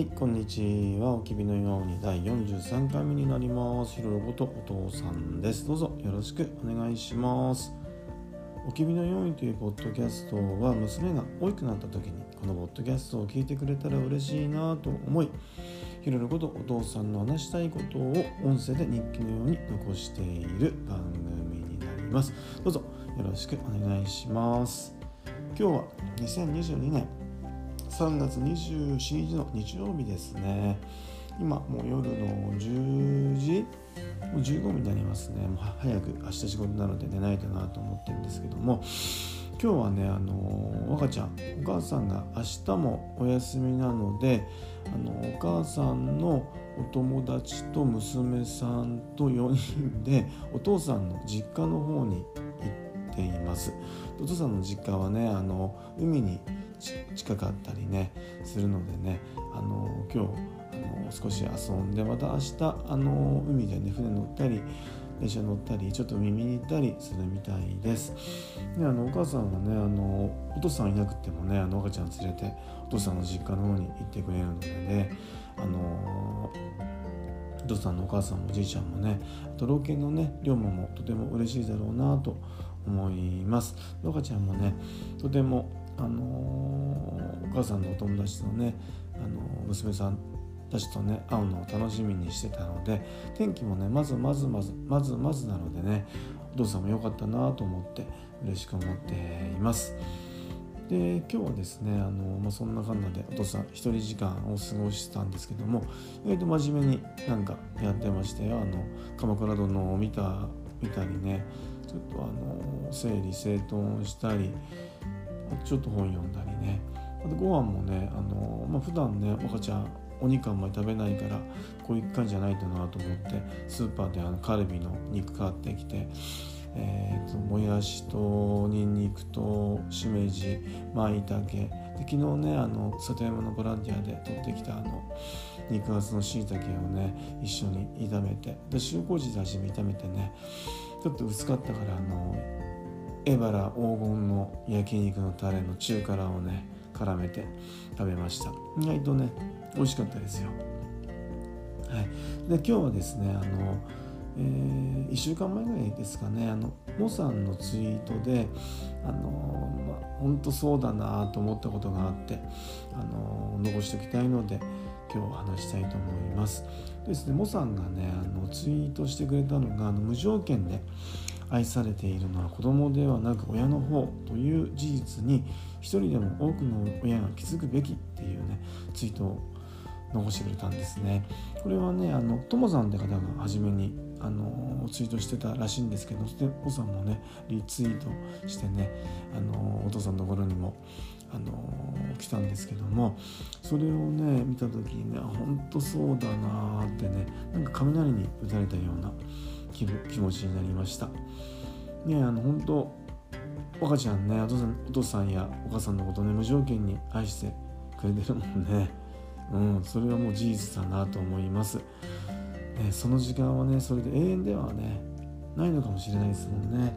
はいこんにちは。おきびのように第43回目になります。ひろろことお父さんです。どうぞよろしくお願いします。おきびのようにというポッドキャストは娘が大きくなった時にこのポッドキャストを聞いてくれたら嬉しいなと思いひろろことお父さんの話したいことを音声で日記のように残している番組になります。どうぞよろしくお願いします。今日は2022年3月27日の日曜日ですね。今もう夜の10時？もう15分になりますね。もう早く明日仕事なので寝ないとなと思ってるんですけども。今日はねあの若ちゃんお母さんが明日もお休みなのであのお母さんのお友達と娘さんと4人でお父さんの実家の方に行っています。お父さんの実家はねあの海に近かったりねするのでねあの今日あの少し遊んでまた明日あの海でね船乗ったり電車乗ったりちょっと耳に行ったりするみたいです。であのお母さんはねあのお父さんいなくてもねあの赤ちゃん連れてお父さんの実家の方に行ってくれるのでねあのお父さんのお母さんもおじいちゃんもねあと老犬のね龍馬もとても嬉しいだろうなと思います。赤ちゃんもねとてもあのお母さんのお友達とねあの娘さんたちとね会うのを楽しみにしてたので天気もねまずまずまずまずまずなのでねお父さんも良かったなと思って嬉しく思っています。で今日はですねあの、まあ、そんなかんなでお父さん一人時間を過ごしてたんですけども意外と真面目になんかやってましたよあの鎌倉殿を見た見たりねちょっとあの整理整頓したりちょっと本読んだりね。あとご飯もねあの、まあ、普段ね赤ちゃんお肉あんまり食べないからこういう感じじゃないとなと思ってスーパーであのカルビの肉買ってきて、えーと、もやしとにんにくとしめじまいたけ。で昨日ねあの里山のボランティアで取ってきたあの肉厚のしいたけをね一緒に炒めてで塩麹だしも炒めてね。ちょっと薄かったからあのエバラ黄金の焼肉のタレの中辛をね絡めて食べました。意外とね美味しかったですよ。はい。で今日はですねあの、えー、1週間前ぐらいですかねあのモさんのツイートであのまあ本当そうだなと思ったことがあってあの残しておきたいので今日話したいと思います。ですねモさんがねあのツイートしてくれたのがあの無条件で愛されているのは子供ではなく親の方という事実に一人でも多くの親が気づくべきっていうねツイートを残してくれたんですね。これはねあのともさんって方が初めにあのツイートしてたらしいんですけどそしておさんもねリツイートしてねあのお父さんのところにもあの来たんですけどもそれをね見た時にね本当そうだなってねなんか雷に打たれたような気持ちになりました。ねあの本当赤ちゃんねお父さんお父さんやお母さんのことね無条件に愛してくれてるもんね。うんそれはもう事実だなと思います、ね、その時間はねそれで永遠ではねないのかもしれないですもんね。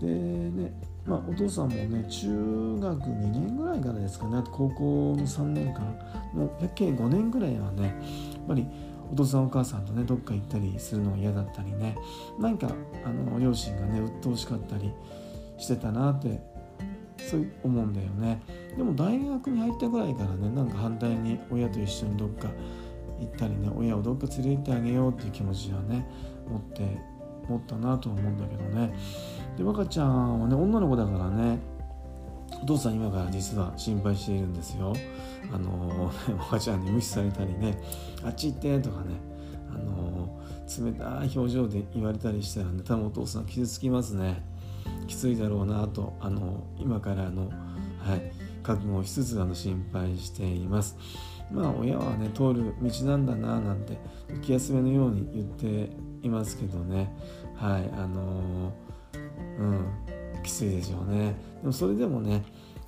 でねまあ、お父さんもね中学2年ぐらいからですかね高校の3年間の計5年ぐらいはねやっぱりお父さんお母さんとねどっか行ったりするのが嫌だったりね。なんかあの両親がね鬱陶しかったりしてたなってそう思うんだよね。でも大学に入ったぐらいからねなんか反対に親と一緒にどっか行ったりね親をどっか連れて行ってあげようっていう気持ちはね持って持ったなと思うんだけどね。で若ちゃんはね女の子だからねお父さん今から実は心配しているんですよ。あの 若ちゃんに無視されたりねあっち行ってとかねあの冷たい表情で言われたりしたらね多分お父さん傷つきますね。きついだろうなとあの今からのはい覚悟をしつつあの心配しています。まあ親はね通る道なんだななんて気休めのように言っていますけどね。はいあのうん。きついでしょうね。でもそれでもね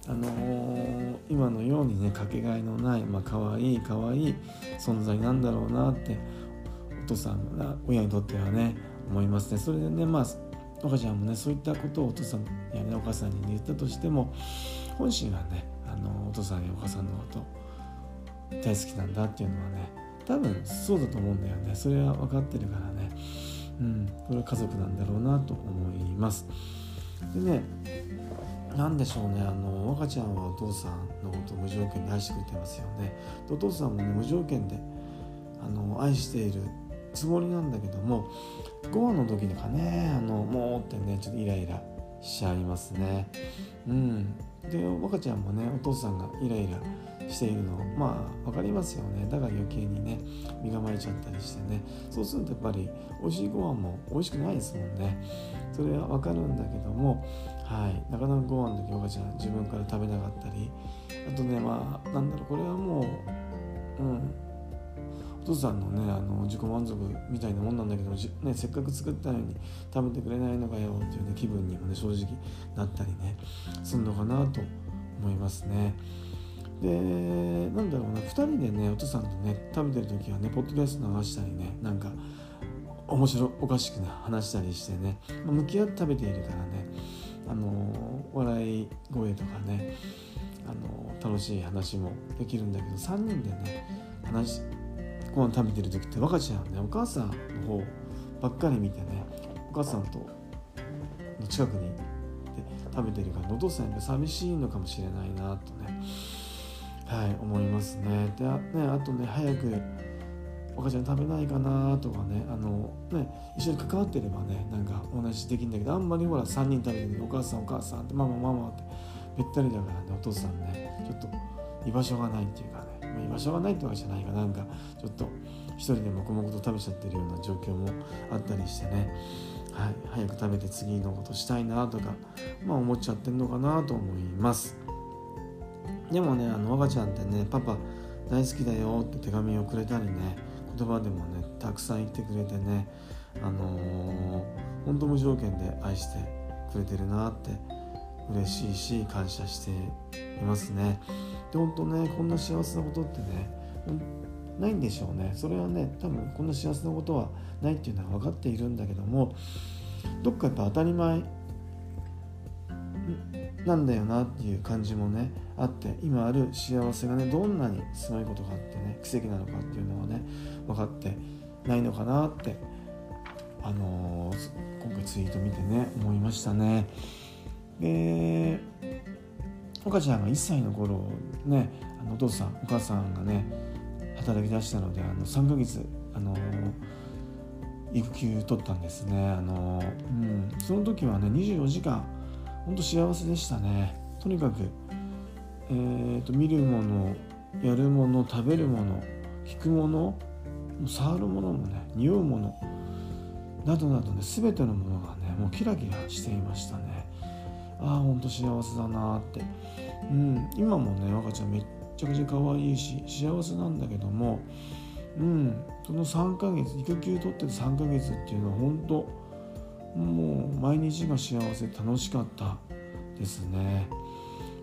あのー、今のようにねかけがえのないまあ可愛い可愛い存在なんだろうなってお父さんが親にとってはね思いますね。それでねまあ赤ちゃんもねそういったことをお父さんやねお母さんに言ったとしても本心はねあのお父さんやお母さんのこと大好きなんだっていうのはね多分そうだと思うんだよね。それは分かってるからね。うんこれは家族なんだろうなと思います。でね何でしょうねあの若ちゃんはお父さんのことを無条件で愛してくれてますよね。お父さんもね無条件であの愛しているつもりなんだけども5話の時にかねあのもうってねちょっとイライラしちゃいますね。うん。で若ちゃんもねお父さんがイライラしているの。まあ分かりますよね。だから余計にね身構えちゃったりしてね。そうするとやっぱり美味しいご飯も美味しくないですもんね。それは分かるんだけどもはい。なかなかご飯の時若ちゃん自分から食べなかったり。あとねまあなんだろうこれはもううん。お父さんのねあの自己満足みたいなもんなんだけど、ね、せっかく作ったのに食べてくれないのかよっていう、ね、気分にもね正直なったりねすんのかなと思いますね。でなんだろうな2人でねお父さんとね食べてる時はねポッドキャスト流したりねなんか面白おかしくね話したりしてね、まあ、向き合って食べているからねあの笑い声とかねあの楽しい話もできるんだけど3人でね話ご飯食べてる時って若ちゃんねお母さんの方ばっかり見てねお母さんとの近くに食べてるからお父さんやっぱ寂しいのかもしれないなとね。はい思いますねであ,、ね、あとね早く赤ちゃん食べないかなとかねあのね一緒に関わってればねなんか同じできるんだけどあんまりほら3人食べてるお母さんお母さんってママママってべったりだからねお父さんねちょっと居場所がないっていうかね居場所がないってわけじゃないかなんかちょっと一人で黙々と食べちゃってるような状況もあったりしてねはい早く食べて次のことしたいなとかまあ思っちゃってんのかなと思います。でもねあの赤ちゃんってねパパ大好きだよって手紙をくれたりね言葉でもねたくさん言ってくれてねあのー、本当無条件で愛してくれてるなって嬉しいし感謝していますね。で本当ねこんな幸せなことってねないんでしょうね。それはね多分こんな幸せなことはないっていうのは分かっているんだけどもどっかやっぱ当たり前なんだよなっていう感じもねあって今ある幸せがねどんなにすごいことがあってね奇跡なのかっていうのはね分かってないのかなってあのー、今回ツイート見てね思いましたね。で岡ちゃんが1歳の頃ねあのお父さんお母さんがね働き出したのであの3ヶ月あのー育休取ったんですね。あの、うん、その時はね24時間本当幸せでしたね。とにかく、えーと、見るものやるもの食べるもの聞くもの触るものもね匂うものなどなどね全てのものがねもうキラキラしていましたね。ああほんと幸せだなって。うん今もね赤ちゃんめっちゃくちゃ可愛いし幸せなんだけどもうんその3ヶ月育休取ってる3ヶ月っていうのは本当もう毎日が幸せ楽しかったですね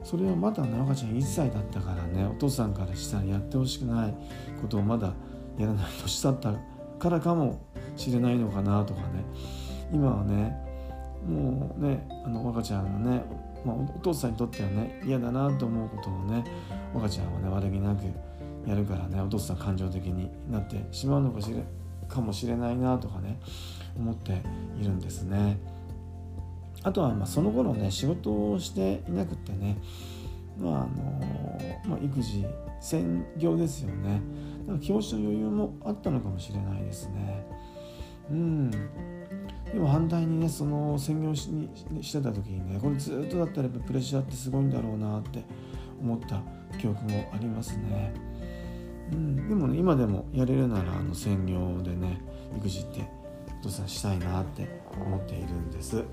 それはまだね赤ちゃん1歳だったからねお父さんからしたらやってほしくないことをまだやらない年だったからかもしれないのかなとかね今はねもうねあの赤ちゃんがね、まあ、お父さんにとってはね嫌だなと思うことをね赤ちゃんはね悪気なくやるからねお父さん感情的になってしまうのかしれかもしれないなとかね思っているんですね。あとはまあその頃ね仕事をしていなくってねまああのまあ、育児専業ですよね。だから気持ちの余裕もあったのかもしれないですね。うん。でも反対にねその専業しにしてた時にねこれずっとだったらやっぱプレッシャーってすごいんだろうなって思った記憶もありますね。うん、でもね今でもやれるならあの専業でね育児ってお父さんしたいなって思っているんです。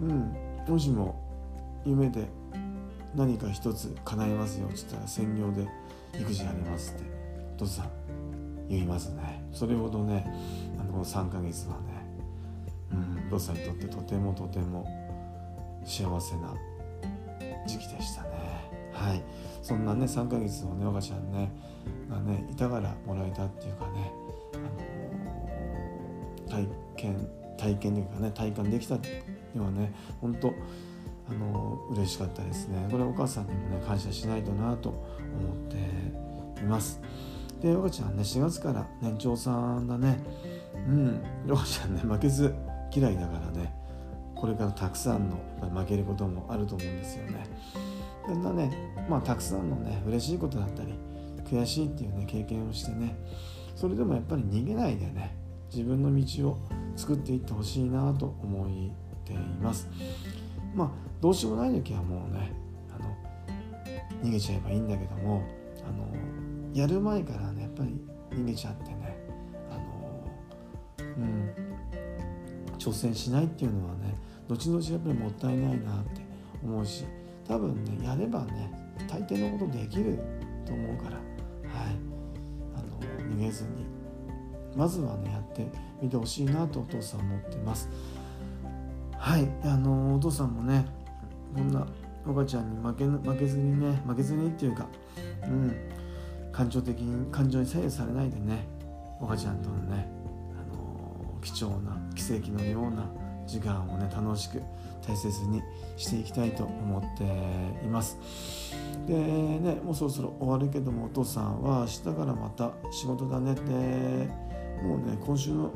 うん、もしも夢で何か一つ叶いますよって言ったら専業で育児やりますってお父さん言いますね。それほどねあの3ヶ月はね、うん、お父さんにとってとてもとても幸せな時期でしたね。はい。そんなね3ヶ月をね赤ちゃんねがねいたからもらえたっていうかね、あのー、体験体験というかね体感できたにはね本当あの嬉しかったですね。これはお母さんにもね感謝しないとなと思っています。で若ちゃんね4月から年長さんだね。うん若ちゃんね負けず嫌いだからねこれからたくさんの負けることもあると思うんですよね。そんなねまあたくさんのね嬉しいことだったり悔しいっていうね経験をしてねそれでもやっぱり逃げないでね自分の道を作っていってほしいなと思っています。まあどうしようもない時はもうねあの逃げちゃえばいいんだけどもあのやる前からねやっぱり逃げちゃってねあのうん挑戦しないっていうのはね後々やっぱりもったいないなって思うし多分ねやればね大抵のことできると思うからはい。あの逃げずに。まずはねやってみてほしいなとお父さん思ってます。はいあのお父さんもねこんなおばちゃんに負け負けずにね負けずにっていうかうん感情的に感情に左右されないでねおばちゃんとのね、あの貴重な奇跡のような時間をね楽しく大切にしていきたいと思っています。でねもうそろそろ終わるけどもお父さんは明日からまた仕事だねってもうね今週の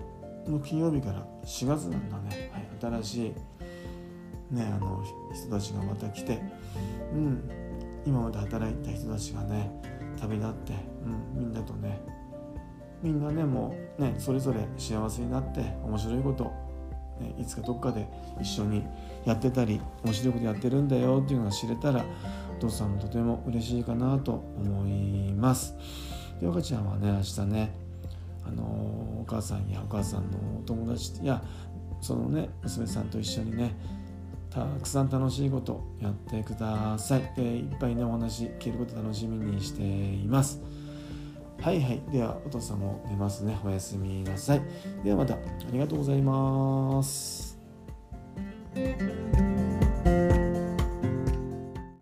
金曜日から4月なんだね、はい、新しいねあの人たちがまた来てうん今まで働いた人たちがね旅立って、うん、みんなとねみんなねもうねそれぞれ幸せになって面白いことね、いつかどっかで一緒にやってたり面白いことやってるんだよっていうのが知れたらお父さんもとても嬉しいかなと思います。で若ちゃんはね明日ねあのお母さんやお母さんのお友達やそのね娘さんと一緒にねたくさん楽しいことやってくださいでいっぱいねお話聞けること楽しみにしていますはいはい。では、お父さんも寝ますね。おやすみなさい。ではまた、ありがとうございます。